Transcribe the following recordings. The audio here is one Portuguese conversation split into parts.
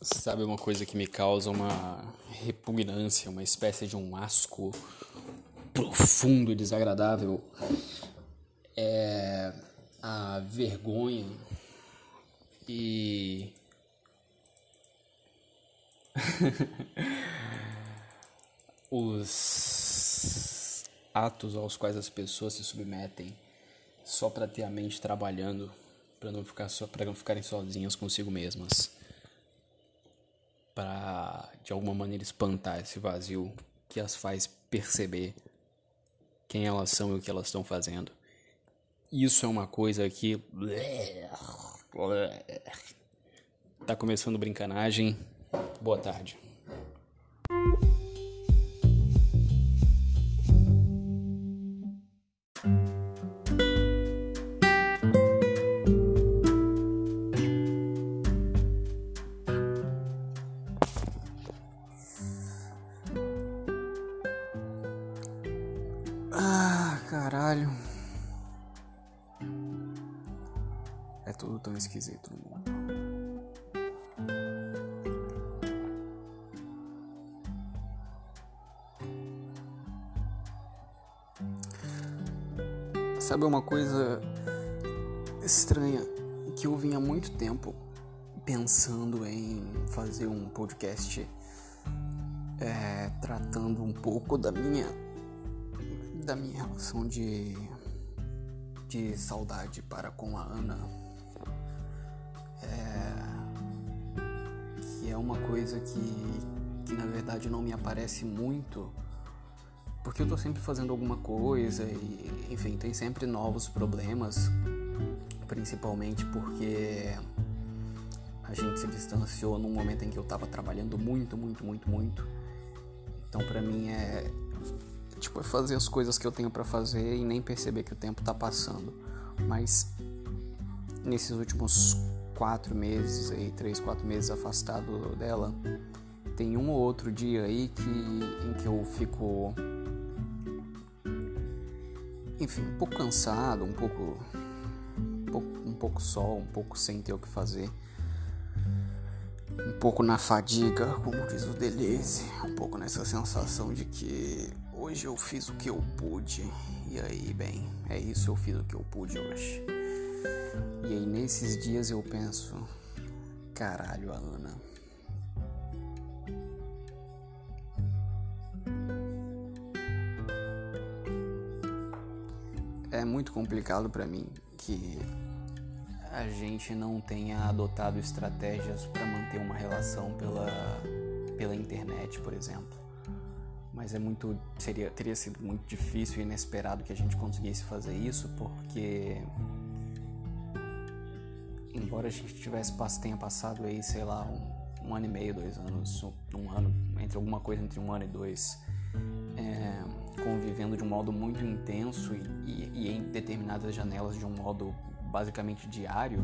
Sabe uma coisa que me causa uma repugnância, uma espécie de um asco profundo e desagradável? É a vergonha e os atos aos quais as pessoas se submetem só para ter a mente trabalhando, para não ficar só para não ficarem sozinhas consigo mesmas para de alguma maneira espantar esse vazio que as faz perceber quem elas são e o que elas estão fazendo. Isso é uma coisa que tá começando brincanagem. Boa tarde. É tudo tão esquisito no mundo. Sabe uma coisa estranha que eu vinha há muito tempo pensando em fazer um podcast é, tratando um pouco da minha da minha relação de, de saudade para com a Ana. É uma coisa que, que na verdade não me aparece muito, porque eu tô sempre fazendo alguma coisa e, enfim, tem sempre novos problemas, principalmente porque a gente se distanciou num momento em que eu tava trabalhando muito, muito, muito, muito. Então, para mim é tipo, é fazer as coisas que eu tenho para fazer e nem perceber que o tempo tá passando. Mas nesses últimos quatro meses aí, três, quatro meses afastado dela, tem um ou outro dia aí que em que eu fico enfim, um pouco cansado, um pouco um pouco, um pouco só, um pouco sem ter o que fazer. Um pouco na fadiga, como diz o Deleuze, um pouco nessa sensação de que Hoje eu fiz o que eu pude. E aí, bem, é isso, eu fiz o que eu pude hoje. E aí nesses dias eu penso, caralho, a Ana. É muito complicado para mim que a gente não tenha adotado estratégias para manter uma relação pela, pela internet, por exemplo mas é muito seria teria sido muito difícil e inesperado que a gente conseguisse fazer isso porque embora a gente tivesse tenha passado aí sei lá um, um ano e meio dois anos um ano entre alguma coisa entre um ano e dois é, convivendo de um modo muito intenso e, e, e em determinadas janelas de um modo basicamente diário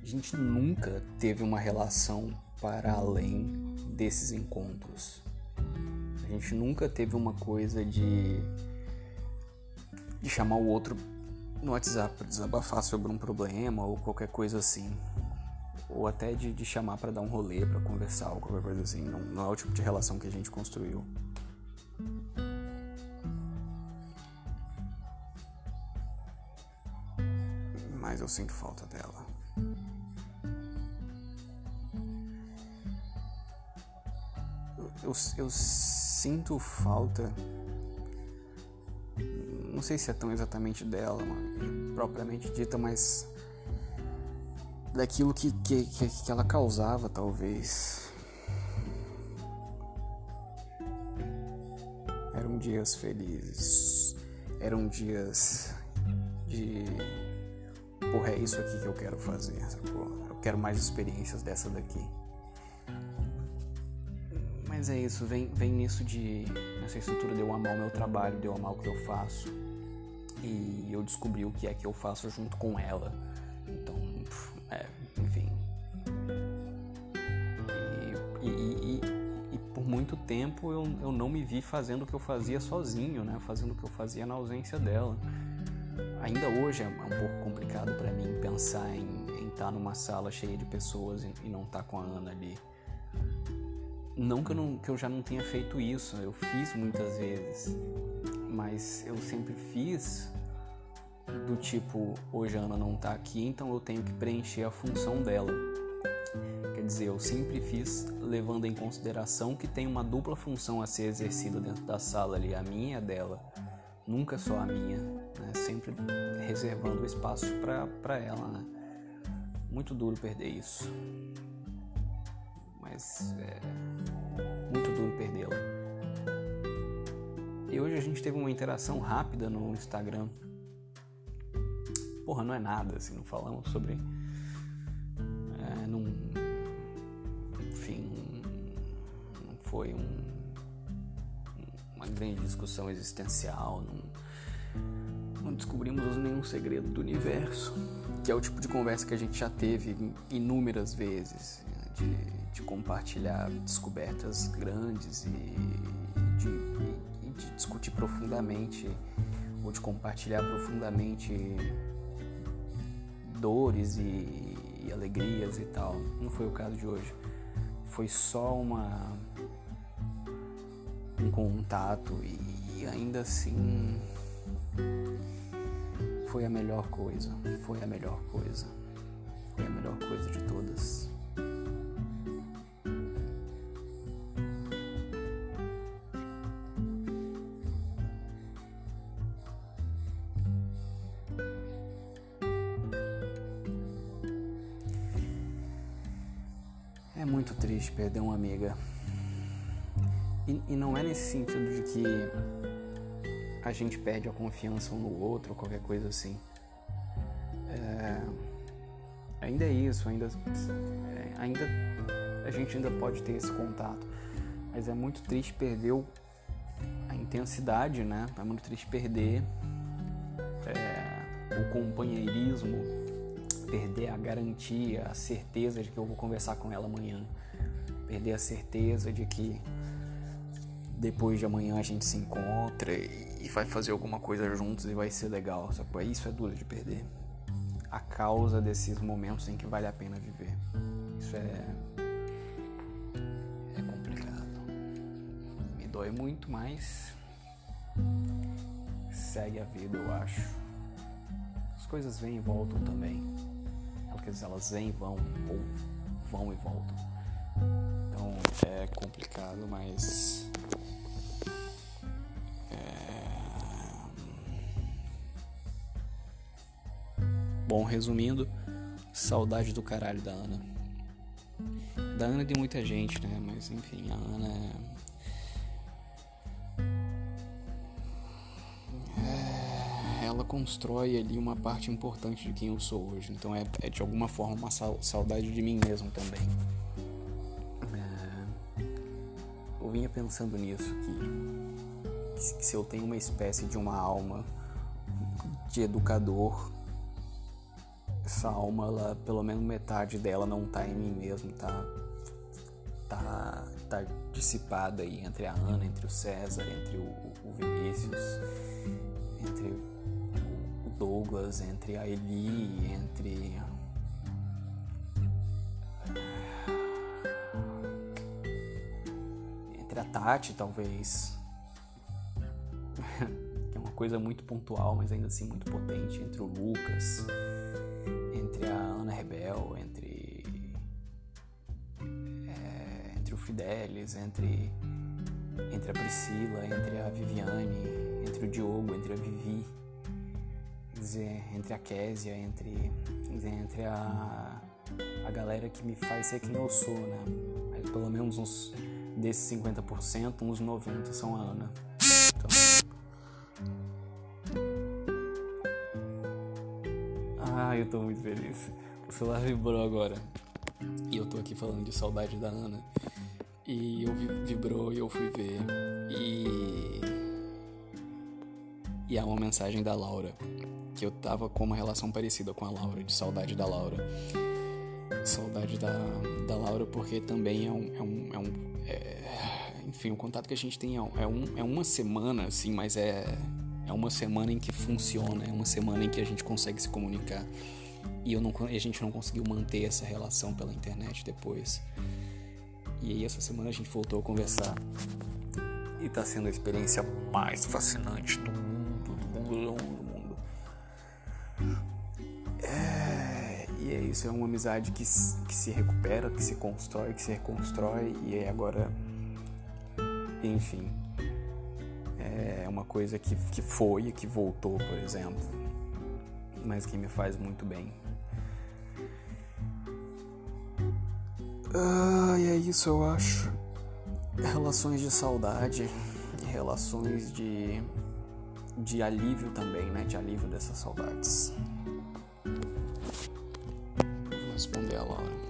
a gente nunca teve uma relação para além desses encontros. A gente nunca teve uma coisa de, de chamar o outro no WhatsApp para desabafar sobre um problema ou qualquer coisa assim. Ou até de, de chamar para dar um rolê, para conversar ou qualquer coisa assim. Não, não é o tipo de relação que a gente construiu. Mas eu sinto falta dela. Eu, eu, eu sinto falta. Sei se é tão exatamente dela, propriamente dita, mas daquilo que, que, que ela causava, talvez. Eram dias felizes, eram dias de. Porra, é isso aqui que eu quero fazer, sacou? Eu quero mais experiências dessa daqui. Mas é isso, vem, vem nisso de. nessa estrutura de eu amar o meu trabalho, de eu amar o que eu faço. E eu descobri o que é que eu faço junto com ela. Então, é, enfim. E, e, e, e por muito tempo eu, eu não me vi fazendo o que eu fazia sozinho, né? Fazendo o que eu fazia na ausência dela. Ainda hoje é, um pouco complicado para mim pensar em, estar tá numa sala cheia de pessoas e, e não estar tá com a Ana ali. Não que, eu não que eu já não tenha feito isso, eu fiz muitas vezes, mas eu sempre fiz do tipo, hoje a Ana não tá aqui, então eu tenho que preencher a função dela. Quer dizer, eu sempre fiz levando em consideração que tem uma dupla função a ser exercida dentro da sala ali, a minha e a dela. Nunca só a minha, né? sempre reservando espaço para ela. Né? Muito duro perder isso. Mas é muito duro perdê-la. E hoje a gente teve uma interação rápida no Instagram porra, não é nada, assim, não falamos sobre. É, não. Enfim, não foi um, uma grande discussão existencial, não, não descobrimos nenhum segredo do universo, que é o tipo de conversa que a gente já teve inúmeras vezes, de, de compartilhar descobertas grandes e profundamente ou de compartilhar profundamente dores e, e alegrias e tal. Não foi o caso de hoje. Foi só uma um contato e ainda assim foi a melhor coisa. Foi a melhor coisa. Foi a melhor coisa de todas. Muito triste perder uma amiga. E, e, não é nesse sentido de que a gente perde a confiança um no outro ou qualquer coisa assim. É, ainda é isso, ainda, é, ainda a gente ainda pode ter esse contato, mas é muito triste perder a intensidade, né? É muito triste perder é, o companheirismo perder a garantia, a certeza de que eu vou conversar com ela amanhã, perder a certeza de que depois de amanhã a gente se encontra e vai fazer alguma coisa juntos e vai ser legal. Só que isso é duro de perder. A causa desses momentos em que vale a pena viver. Isso é é complicado. Me dói muito, mas segue a vida, eu acho. As coisas vêm e voltam também porque elas vêm e vão, ou vão e voltam. Então é complicado, mas. É... Bom, resumindo, saudade do caralho da Ana. Da Ana de muita gente, né? Mas enfim, a Ana é ela constrói ali uma parte importante de quem eu sou hoje. Então é, é de alguma forma uma saudade de mim mesmo também. É, eu vinha pensando nisso, que, que se eu tenho uma espécie de uma alma de educador, essa alma, ela, pelo menos metade dela não tá em mim mesmo, tá, tá, tá dissipada aí entre a Ana, entre o César, entre o, o Vinícius, entre Douglas, entre a Eli, entre. Entre a Tati, talvez. é uma coisa muito pontual, mas ainda assim muito potente. Entre o Lucas, entre a Ana Rebel, entre. É, entre o Fidelis, entre. Entre a Priscila, entre a Viviane, entre o Diogo, entre a Vivi dizer, entre a Késia, entre, dizer, entre a, a galera que me faz ser quem eu sou, né? Mas pelo menos uns desses 50%, uns 90% são a Ana. Então... Ah, eu tô muito feliz. O celular vibrou agora. E eu tô aqui falando de saudade da Ana. E eu vibrou e eu fui ver. E. E há uma mensagem da Laura que eu tava com uma relação parecida com a Laura, de saudade da Laura. Saudade da, da Laura porque também é um. É um, é um é, enfim, o contato que a gente tem é, é, um, é uma semana, assim, mas é, é uma semana em que funciona, é uma semana em que a gente consegue se comunicar. E eu não, a gente não conseguiu manter essa relação pela internet depois. E aí essa semana a gente voltou a conversar. E tá sendo a experiência mais fascinante do mundo, do mundo, é isso, é uma amizade que, que se recupera, que se constrói, que se reconstrói. E aí agora, enfim, é uma coisa que, que foi e que voltou, por exemplo. Mas que me faz muito bem. Ah, e é isso, eu acho. Relações de saudade, relações de, de alívio também, né? De alívio dessas saudades. Responder a Laura.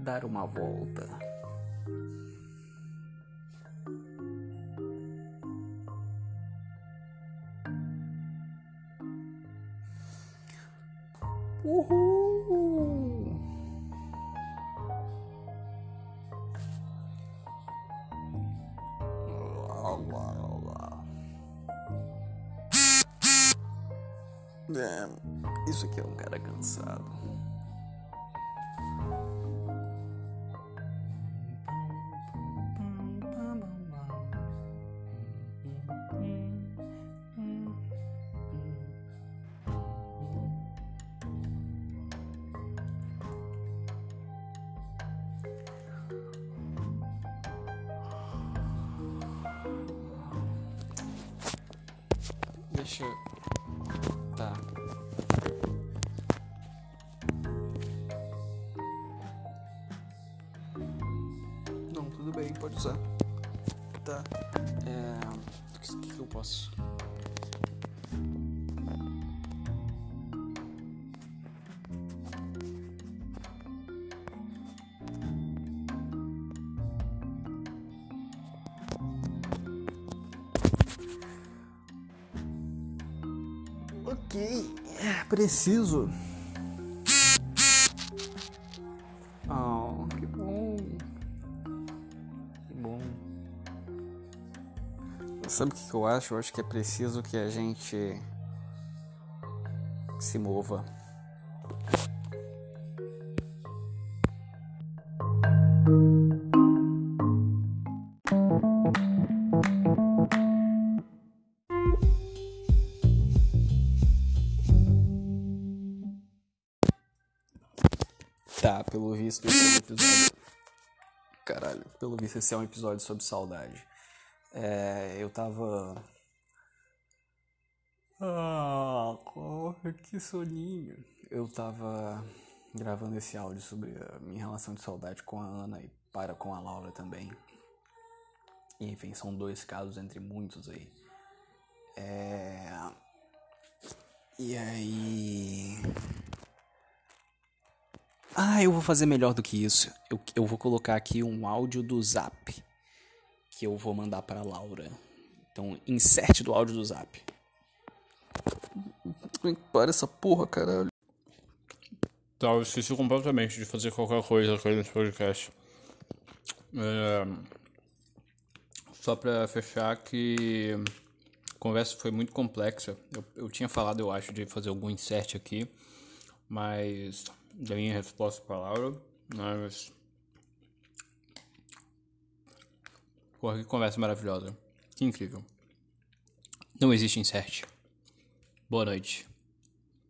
Dar uma volta. Uhul! Isso aqui é um cara cansado. Deixa eu Tá. Não, tudo bem, pode usar. Tá. É. O que, que eu posso. Ok, preciso. Oh, que bom. Que bom. Sabe o que eu acho? Eu acho que é preciso que a gente se mova. Pelo visto esse é um episódio. Caralho, pelo visto esse é um episódio sobre saudade. É, eu tava. Ah, que soninho. Eu tava gravando esse áudio sobre a minha relação de saudade com a Ana e para com a Laura também. E, enfim, são dois casos entre muitos aí. É... E aí. Ah, eu vou fazer melhor do que isso. Eu, eu vou colocar aqui um áudio do Zap que eu vou mandar para Laura. Então, inserte do áudio do Zap. Para essa porra, caralho. Tá, eu esqueci completamente de fazer qualquer coisa aqui nesse podcast. É... Só pra fechar que a conversa foi muito complexa. Eu, eu tinha falado, eu acho, de fazer algum insert aqui, mas da minha resposta para Laura, mas. Porra, que conversa maravilhosa. Que incrível. Não existe insert. Boa noite.